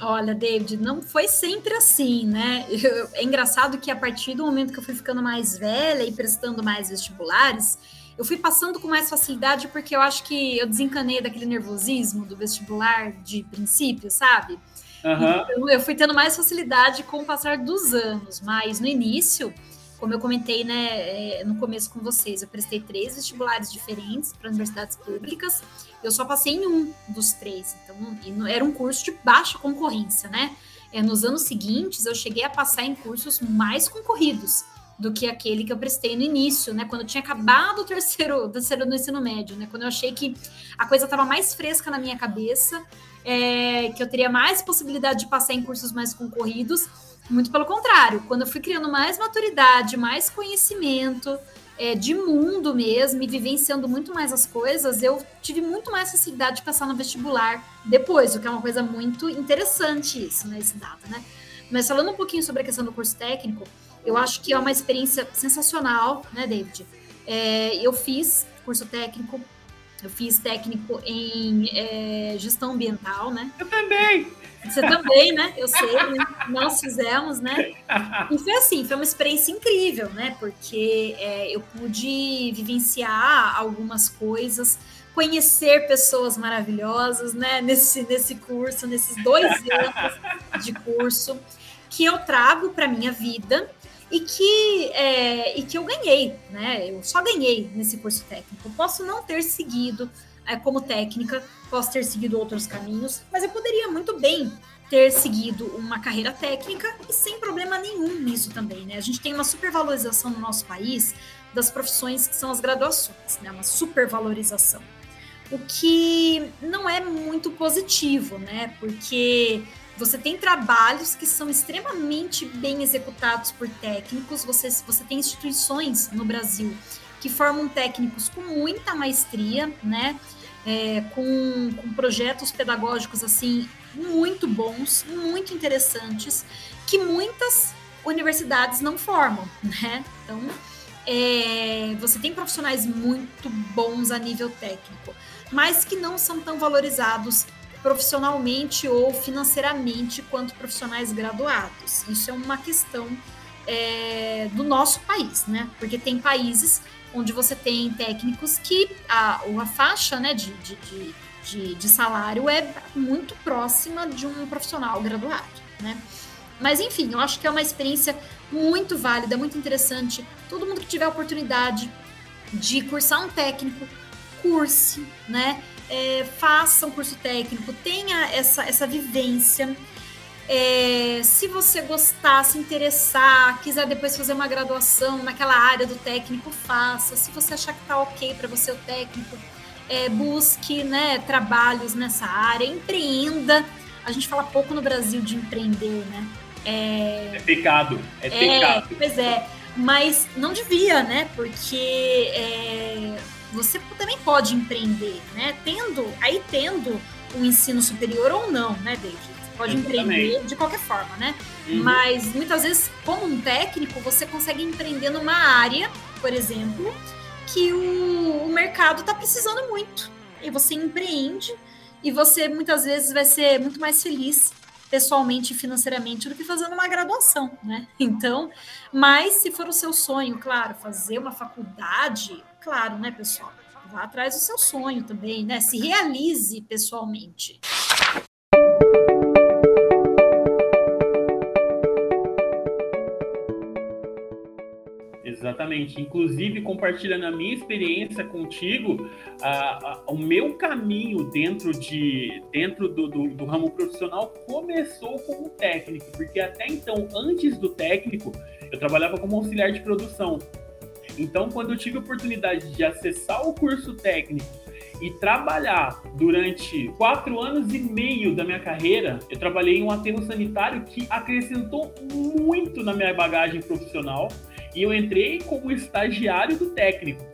Olha, David, não foi sempre assim, né? Eu, é engraçado que a partir do momento que eu fui ficando mais velha e prestando mais vestibulares, eu fui passando com mais facilidade porque eu acho que eu desencanei daquele nervosismo do vestibular de princípio, sabe? Uhum. Então, eu fui tendo mais facilidade com o passar dos anos, mas no início, como eu comentei né, é, no começo com vocês, eu prestei três vestibulares diferentes para universidades públicas eu só passei em um dos três. Então, era um curso de baixa concorrência, né? É, nos anos seguintes, eu cheguei a passar em cursos mais concorridos do que aquele que eu prestei no início, né? Quando eu tinha acabado o terceiro, terceiro no ensino médio, né? Quando eu achei que a coisa estava mais fresca na minha cabeça, é, que eu teria mais possibilidade de passar em cursos mais concorridos. Muito pelo contrário, quando eu fui criando mais maturidade, mais conhecimento, é, de mundo mesmo e vivenciando muito mais as coisas, eu tive muito mais facilidade de passar no vestibular depois, o que é uma coisa muito interessante isso, né, esse dado, né? Mas falando um pouquinho sobre a questão do curso técnico, eu acho que é uma experiência sensacional, né, David? É, eu fiz curso técnico, eu fiz técnico em é, gestão ambiental, né? Eu também! Você também, né? Eu sei, né? nós fizemos, né? E foi assim, foi uma experiência incrível, né? Porque é, eu pude vivenciar algumas coisas, conhecer pessoas maravilhosas, né? Nesse, nesse curso, nesses dois anos de curso, que eu trago para minha vida e que, é, e que eu ganhei, né? Eu só ganhei nesse curso técnico. Eu posso não ter seguido é, como técnica, posso ter seguido outros caminhos, mas eu poderia muito bem ter seguido uma carreira técnica e sem problema nenhum nisso também, né? A gente tem uma supervalorização no nosso país das profissões que são as graduações, né? Uma supervalorização. O que não é muito positivo, né? Porque você tem trabalhos que são extremamente bem executados por técnicos, você, você tem instituições no Brasil que formam técnicos com muita maestria, né? é, com, com projetos pedagógicos assim muito bons, muito interessantes, que muitas universidades não formam, né? Então, é, você tem profissionais muito bons a nível técnico, mas que não são tão valorizados profissionalmente ou financeiramente quanto profissionais graduados. Isso é uma questão é, do nosso país, né? Porque tem países onde você tem técnicos que a, a faixa né, de, de, de, de, salário é muito próxima de um profissional graduado, né? Mas enfim, eu acho que é uma experiência muito válida, muito interessante. Todo mundo que tiver a oportunidade de cursar um técnico, curse, né? É, faça um curso técnico, tenha essa, essa vivência é, se você gostar, se interessar, quiser depois fazer uma graduação naquela área do técnico, faça. Se você achar que tá ok para você o técnico, é, busque né, trabalhos nessa área, empreenda. A gente fala pouco no Brasil de empreender, né? É, é pecado, é, é pecado. Pois é, mas não devia, né? Porque é, você também pode empreender, né? Tendo, aí tendo o ensino superior ou não, né, David? pode empreender de qualquer forma, né? Uhum. Mas muitas vezes, como um técnico, você consegue empreender numa área, por exemplo, que o, o mercado está precisando muito. E você empreende e você muitas vezes vai ser muito mais feliz pessoalmente e financeiramente do que fazendo uma graduação, né? Então, mas se for o seu sonho, claro, fazer uma faculdade, claro, né, pessoal? Vá atrás do seu sonho também, né? Se realize pessoalmente. Exatamente. Inclusive, compartilhando a minha experiência contigo, a, a, o meu caminho dentro, de, dentro do, do, do, ramo profissional começou como técnico, porque até então, antes do técnico, eu trabalhava como auxiliar de produção. Então, quando eu tive a oportunidade de acessar o curso técnico e trabalhar durante quatro anos e meio da minha carreira, eu trabalhei em um aterro sanitário que acrescentou muito na minha bagagem profissional e eu entrei como estagiário do técnico.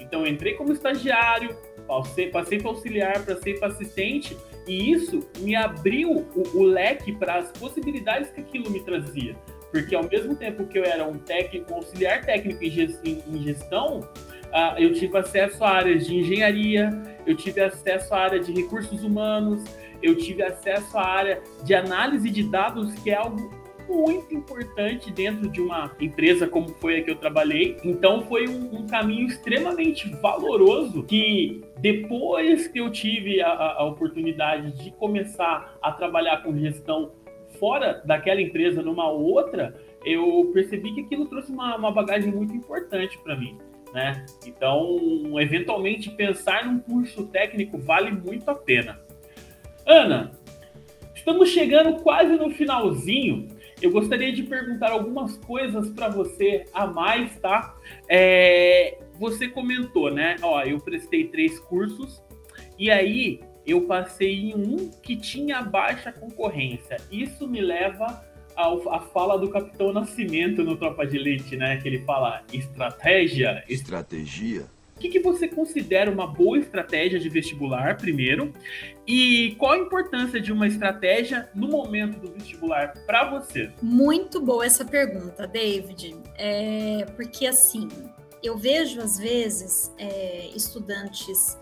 Então, entrei como estagiário, passei, passei para auxiliar, passei para assistente, e isso me abriu o, o leque para as possibilidades que aquilo me trazia. Porque ao mesmo tempo que eu era um técnico, um auxiliar técnico em gestão, uh, eu tive acesso a áreas de engenharia, eu tive acesso à área de recursos humanos, eu tive acesso à área de análise de dados, que é algo muito importante dentro de uma empresa como foi a que eu trabalhei. Então foi um, um caminho extremamente valoroso que depois que eu tive a, a, oportunidade de começar a trabalhar com gestão fora daquela empresa numa outra, eu percebi que aquilo trouxe uma, uma bagagem muito importante para mim. Né? Então, eventualmente, pensar num curso técnico vale muito a pena. Ana, estamos chegando quase no finalzinho. Eu gostaria de perguntar algumas coisas para você a mais, tá? É, você comentou, né? Ó, eu prestei três cursos e aí eu passei em um que tinha baixa concorrência. Isso me leva à fala do Capitão Nascimento no Tropa de Elite, né? Que ele fala estratégia. Estratégia o que, que você considera uma boa estratégia de vestibular, primeiro? E qual a importância de uma estratégia no momento do vestibular para você? Muito boa essa pergunta, David. É, porque assim, eu vejo às vezes é, estudantes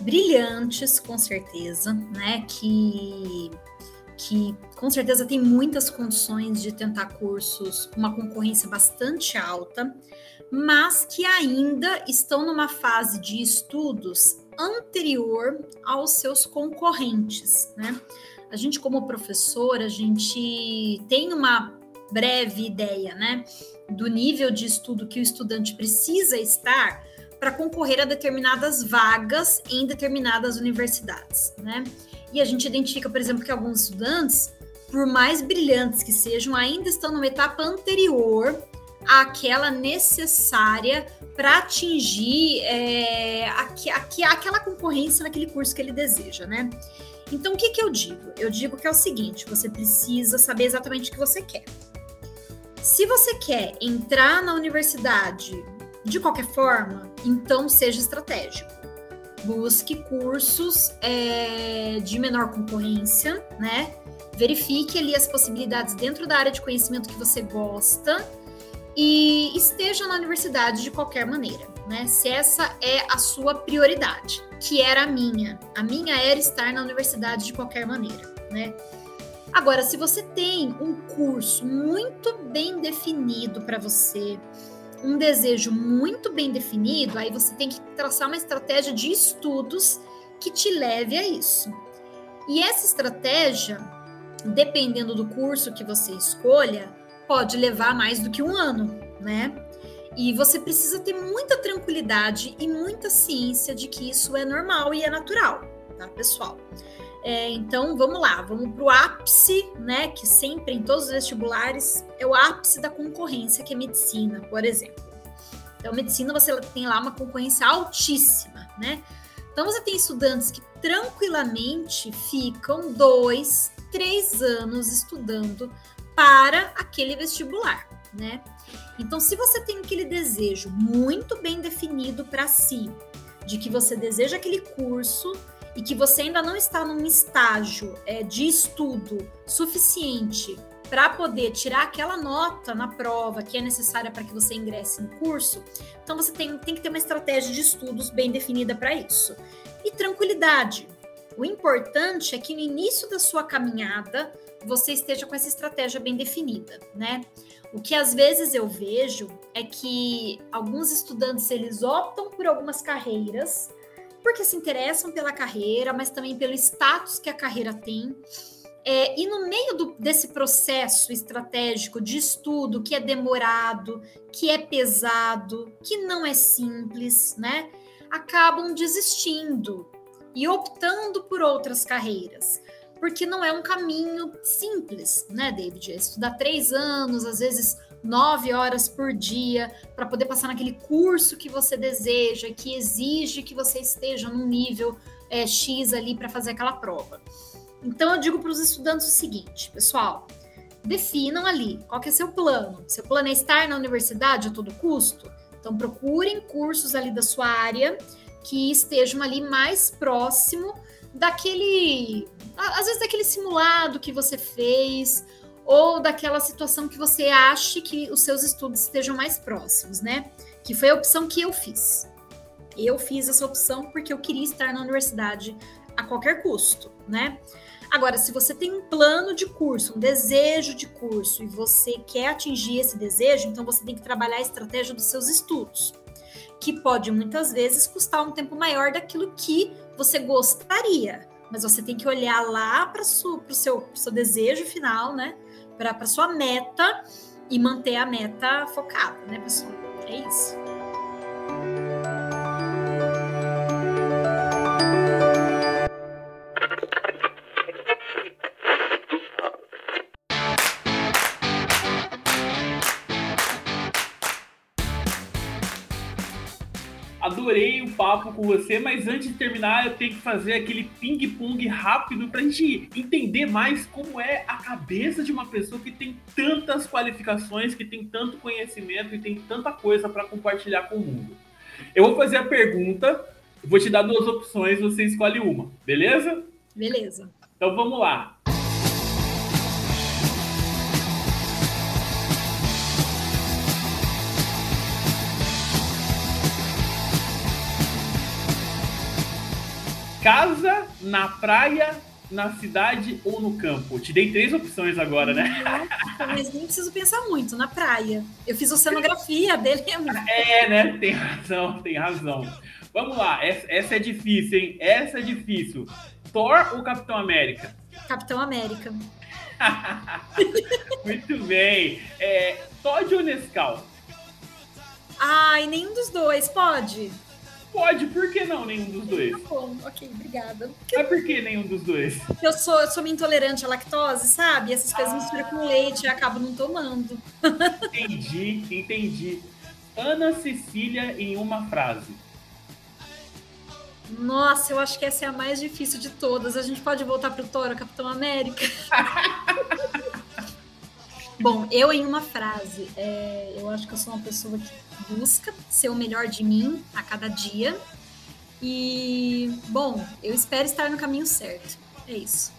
brilhantes, com certeza, né? Que que com certeza tem muitas condições de tentar cursos com uma concorrência bastante alta, mas que ainda estão numa fase de estudos anterior aos seus concorrentes, né? A gente como professor, a gente tem uma breve ideia, né, do nível de estudo que o estudante precisa estar para concorrer a determinadas vagas em determinadas universidades, né? E a gente identifica, por exemplo, que alguns estudantes, por mais brilhantes que sejam, ainda estão numa etapa anterior àquela necessária para atingir é, aqu aqu aquela concorrência naquele curso que ele deseja, né? Então, o que, que eu digo? Eu digo que é o seguinte: você precisa saber exatamente o que você quer. Se você quer entrar na universidade de qualquer forma, então seja estratégico. Busque cursos é, de menor concorrência, né? Verifique ali as possibilidades dentro da área de conhecimento que você gosta e esteja na universidade de qualquer maneira, né? Se essa é a sua prioridade, que era a minha. A minha era estar na universidade de qualquer maneira, né? Agora, se você tem um curso muito bem definido para você, um desejo muito bem definido, aí você tem que traçar uma estratégia de estudos que te leve a isso. E essa estratégia, dependendo do curso que você escolha, pode levar mais do que um ano, né? E você precisa ter muita tranquilidade e muita ciência de que isso é normal e é natural, tá, pessoal? É, então, vamos lá, vamos para o ápice, né? Que sempre em todos os vestibulares é o ápice da concorrência, que é medicina, por exemplo. Então, medicina você tem lá uma concorrência altíssima, né? Então, você tem estudantes que tranquilamente ficam dois, três anos estudando para aquele vestibular, né? Então, se você tem aquele desejo muito bem definido para si, de que você deseja aquele curso e que você ainda não está num estágio é, de estudo suficiente para poder tirar aquela nota na prova que é necessária para que você ingresse no curso, então você tem, tem que ter uma estratégia de estudos bem definida para isso. E tranquilidade. O importante é que no início da sua caminhada você esteja com essa estratégia bem definida, né? O que às vezes eu vejo é que alguns estudantes eles optam por algumas carreiras porque se interessam pela carreira, mas também pelo status que a carreira tem. É, e no meio do, desse processo estratégico de estudo, que é demorado, que é pesado, que não é simples, né? Acabam desistindo e optando por outras carreiras porque não é um caminho simples, né, David? É estudar três anos, às vezes nove horas por dia, para poder passar naquele curso que você deseja, que exige que você esteja num nível é, X ali para fazer aquela prova. Então eu digo para os estudantes o seguinte, pessoal, definam ali qual que é seu plano. Seu plano é estar na universidade a todo custo? Então procurem cursos ali da sua área que estejam ali mais próximo daquele, às vezes daquele simulado que você fez, ou daquela situação que você ache que os seus estudos estejam mais próximos, né? que foi a opção que eu fiz. Eu fiz essa opção porque eu queria estar na universidade a qualquer custo, né? Agora, se você tem um plano de curso, um desejo de curso e você quer atingir esse desejo, então você tem que trabalhar a estratégia dos seus estudos, que pode muitas vezes custar um tempo maior daquilo que você gostaria, mas você tem que olhar lá para o seu, seu desejo final, né? Para sua meta e manter a meta focada, né, pessoal? É isso. Papo com você, mas antes de terminar, eu tenho que fazer aquele ping-pong rápido para a gente entender mais como é a cabeça de uma pessoa que tem tantas qualificações, que tem tanto conhecimento e tem tanta coisa para compartilhar com o mundo. Eu vou fazer a pergunta, vou te dar duas opções, você escolhe uma, beleza? Beleza. Então vamos lá. Casa, na praia, na cidade ou no campo? Te dei três opções agora, né? Nossa, mas nem preciso pensar muito, na praia. Eu fiz oceanografia dele. É, né? Tem razão, tem razão. Vamos lá, essa, essa é difícil, hein? Essa é difícil. Thor ou Capitão América? Capitão América. Muito bem. É, Todd ou Nescau? Ai, nenhum dos dois, pode? Pode, por que não nenhum dos dois? Tá bom, ok, obrigada. Mas por que nenhum dos dois? Eu sou, eu sou intolerante à lactose, sabe? Essas coisas ah. misturam com leite e acabo não tomando. Entendi, entendi. Ana Cecília em uma frase. Nossa, eu acho que essa é a mais difícil de todas. A gente pode voltar para o Toro, Capitão América? Bom, eu em uma frase, é, eu acho que eu sou uma pessoa que busca ser o melhor de mim a cada dia. E, bom, eu espero estar no caminho certo. É isso.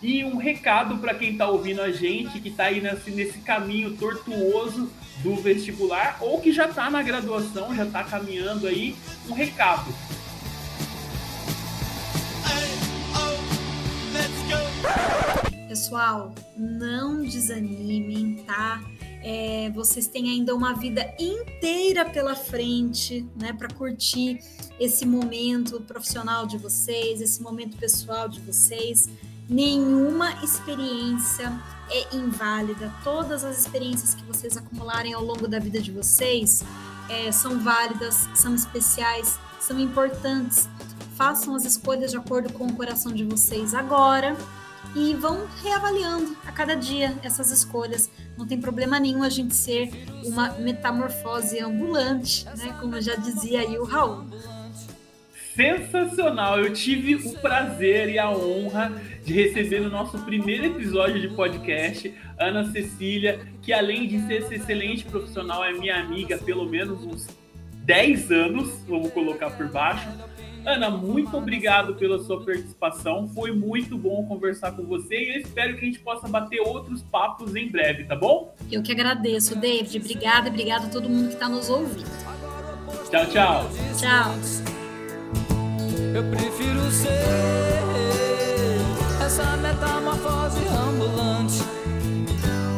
E um recado para quem está ouvindo a gente, que está aí nesse, nesse caminho tortuoso do vestibular, ou que já está na graduação, já está caminhando aí, um recado. Pessoal, não desanimem, tá? É, vocês têm ainda uma vida inteira pela frente, né, para curtir esse momento profissional de vocês, esse momento pessoal de vocês. Nenhuma experiência é inválida. Todas as experiências que vocês acumularem ao longo da vida de vocês é, são válidas, são especiais, são importantes. Façam as escolhas de acordo com o coração de vocês agora e vão reavaliando a cada dia essas escolhas. Não tem problema nenhum a gente ser uma metamorfose ambulante, né? Como já dizia aí o Raul. Sensacional! Eu tive o prazer e a honra de receber no nosso primeiro episódio de podcast Ana Cecília, que além de ser excelente profissional, é minha amiga pelo menos uns 10 anos, vamos colocar por baixo Ana, muito obrigado pela sua participação. Foi muito bom conversar com você e eu espero que a gente possa bater outros papos em breve, tá bom? Eu que agradeço, David. Obrigada, e obrigado a todo mundo que está nos ouvindo. Tchau, tchau. Tchau. Eu prefiro ser essa metamorfose ambulante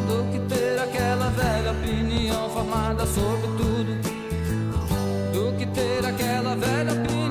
do que ter aquela velha opinião formada sobre tudo, do que ter aquela velha opinião.